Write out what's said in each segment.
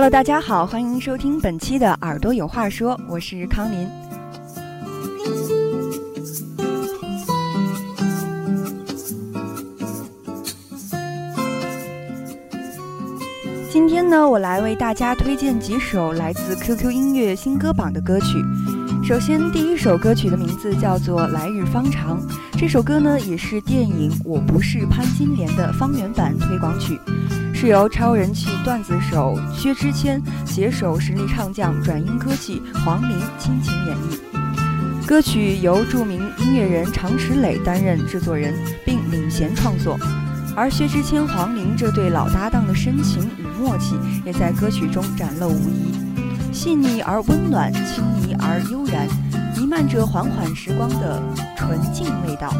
Hello，大家好，欢迎收听本期的《耳朵有话说》，我是康林。今天呢，我来为大家推荐几首来自 QQ 音乐新歌榜的歌曲。首先，第一首歌曲的名字叫做《来日方长》，这首歌呢也是电影《我不是潘金莲》的方言版推广曲。是由超人气段子手薛之谦携手实力唱将转音歌姬黄龄倾情演绎。歌曲由著名音乐人常石磊担任制作人，并领衔创作。而薛之谦、黄龄这对老搭档的深情与默契，也在歌曲中展露无遗。细腻而温暖，轻盈而悠然，弥漫着缓缓时光的纯净味道。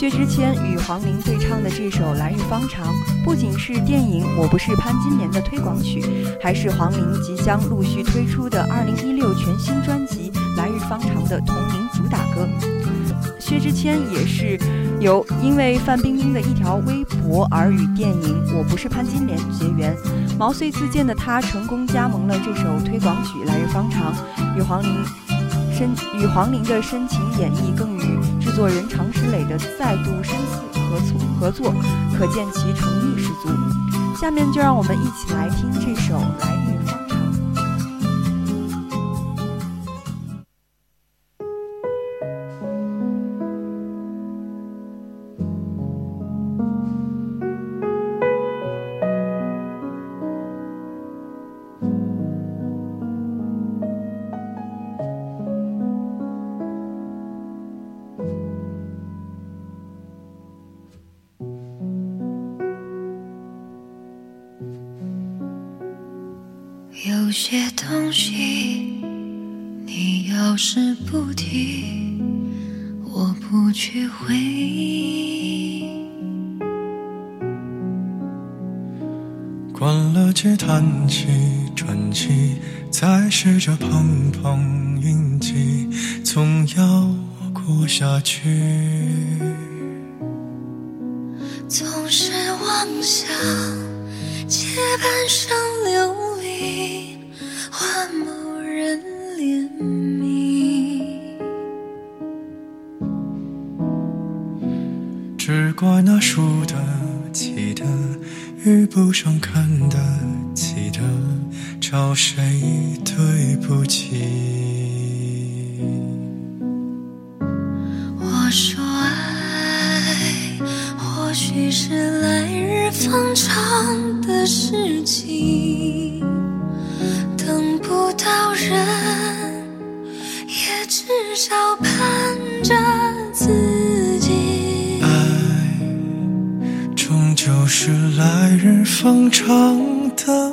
薛之谦与黄龄对唱的这首《来日方长》，不仅是电影《我不是潘金莲》的推广曲，还是黄龄即将陆续推出的2016全新专辑《来日方长》的同名主打歌。薛之谦也是由因为范冰冰的一条微博而与电影《我不是潘金莲》结缘，毛遂自荐的他成功加盟了这首推广曲《来日方长》，与黄龄深与黄龄的深情演绎，更与制作人常石磊的再度深思合作合作，可见其诚意十足。下面就让我们一起来听有些东西，你要是不提，我不去回忆。关了机，叹气，喘气，再试着碰碰运气，总要过下去。总是妄想借半生输得起的，遇不上看得起的，找谁对不起？我说爱，或许是来日方长的事情，等不到人，也至少方长的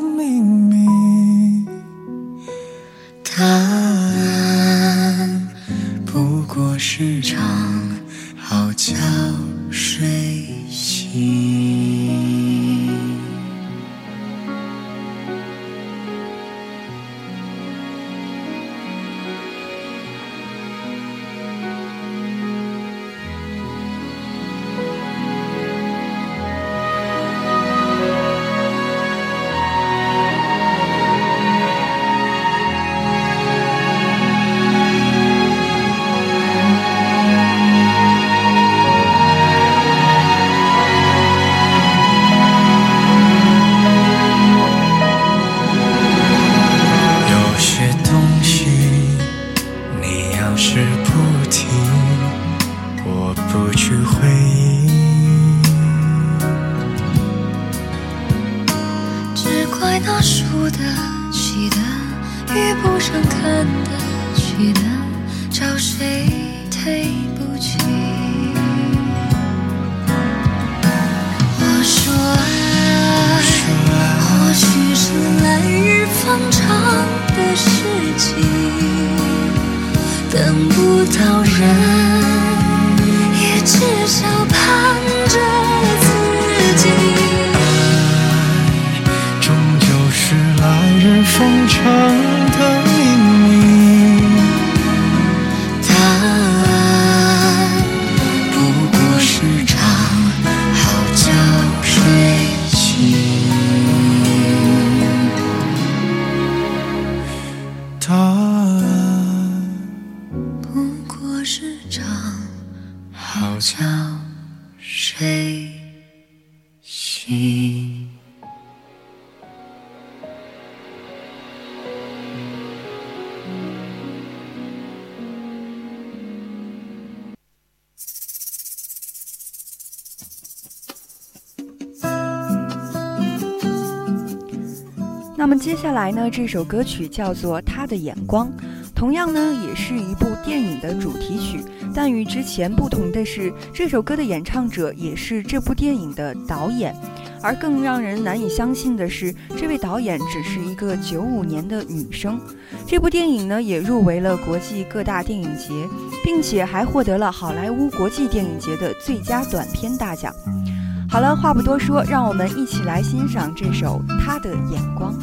是不停，我不去回忆。只怪那输得起的遇不上看得起的，找谁对不起？我说爱，或许是来日方长的事情。等不到人，过是场好觉睡醒。那么接下来呢，这首歌曲叫做《他的眼光》，同样呢也是一部电影的主题曲，但与之前不同的是，这首歌的演唱者也是这部电影的导演。而更让人难以相信的是，这位导演只是一个九五年的女生。这部电影呢也入围了国际各大电影节，并且还获得了好莱坞国际电影节的最佳短片大奖。好了，话不多说，让我们一起来欣赏这首《他的眼光》。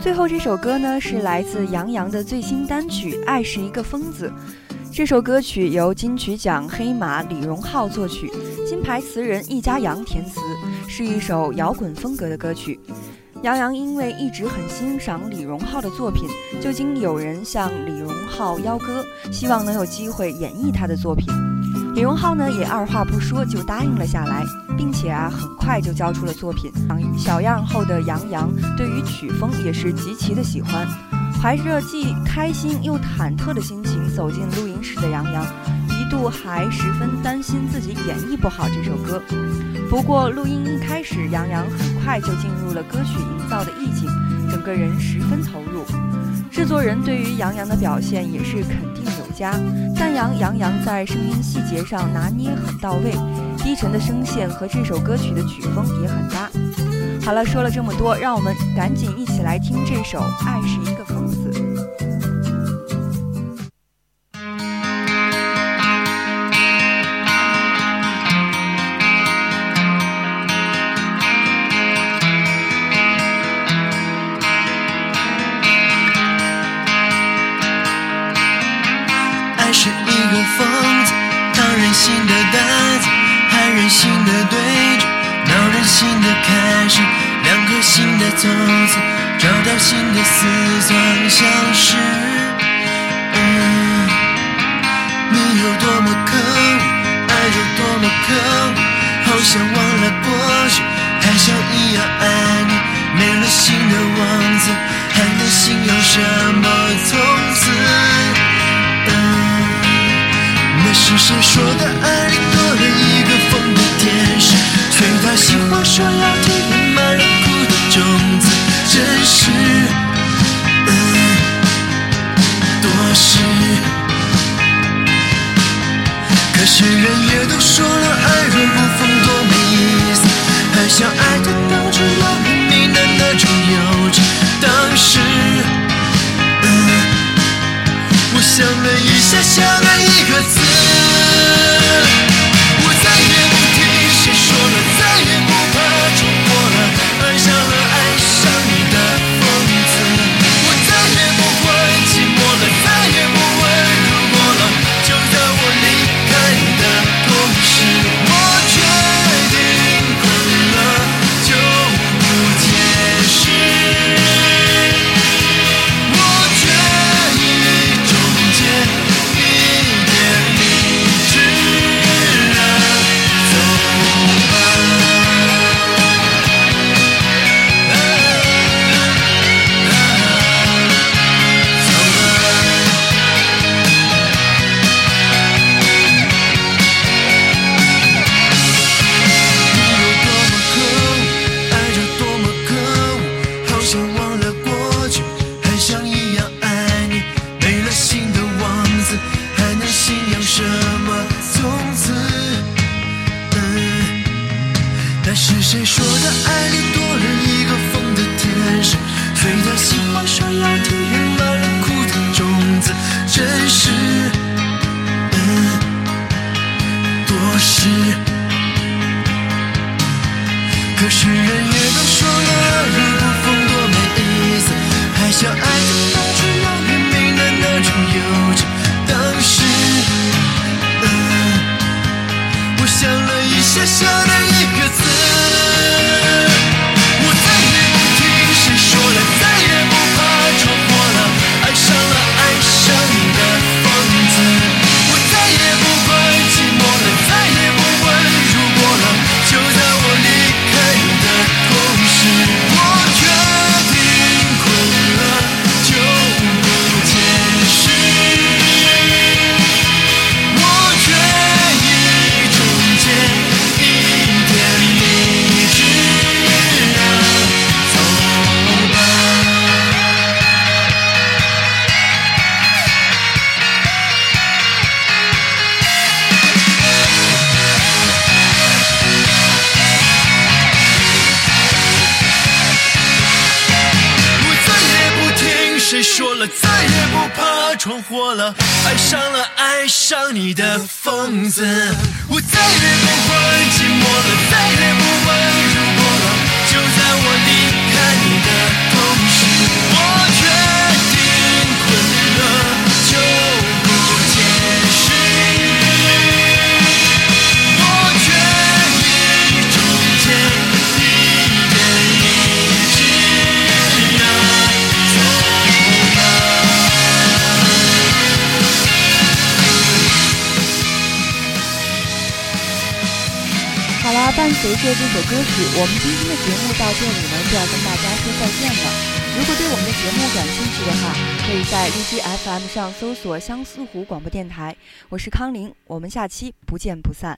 最后这首歌呢，是来自杨洋的最新单曲《爱是一个疯子》。这首歌曲由金曲奖黑马李荣浩作曲，金牌词人易家扬填词，是一首摇滚风格的歌曲。杨洋因为一直很欣赏李荣浩的作品，就经有人向李荣浩邀歌，希望能有机会演绎他的作品。李荣浩呢也二话不说就答应了下来，并且啊很快就交出了作品。小样后的杨洋对于曲风也是极其的喜欢，怀着既开心又忐忑的心情走进录音室的杨洋，一度还十分担心自己演绎不好这首歌。不过录音一开始，杨洋很快就进入了歌曲营造的意境，整个人十分投入。制作人对于杨洋的表现也是肯定家，赞扬杨洋在声音细节上拿捏很到位，低沉的声线和这首歌曲的曲风也很搭。好了，说了这么多，让我们赶紧一起来听这首《爱是一个多么可恶，爱有多么可恶，好想忘了过去，还想一样爱你。没了心的王子，还能信有什么？从此，那是谁说的？爱里多了一个疯的天使，随他喜欢说要体验满人哭的种子。真实，可是人也都说了，爱若不疯多没意思，还想爱的当初要拼命的那种幼稚。当时，嗯，我想了一下，想了一个字，世人也都说了，如不疯多没意思，还想爱。闯祸了，爱上了爱上你的疯子，我再也不会寂寞了，再也不问如果了，就在我离开你的随着这首歌曲，我们今天的节目到这里呢就要跟大家说再见了。如果对我们的节目感兴趣的话，可以在荔枝 FM 上搜索相思湖广播电台。我是康林，我们下期不见不散。